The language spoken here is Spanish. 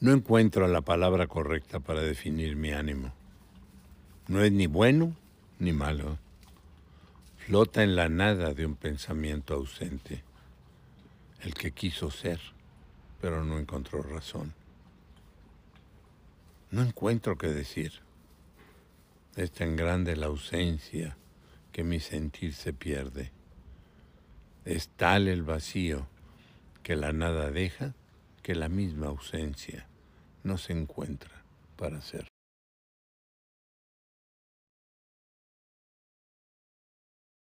No encuentro la palabra correcta para definir mi ánimo. No es ni bueno ni malo. Flota en la nada de un pensamiento ausente, el que quiso ser, pero no encontró razón. No encuentro qué decir. Es tan grande la ausencia que mi sentir se pierde. Es tal el vacío que la nada deja que la misma ausencia no se encuentra para ser.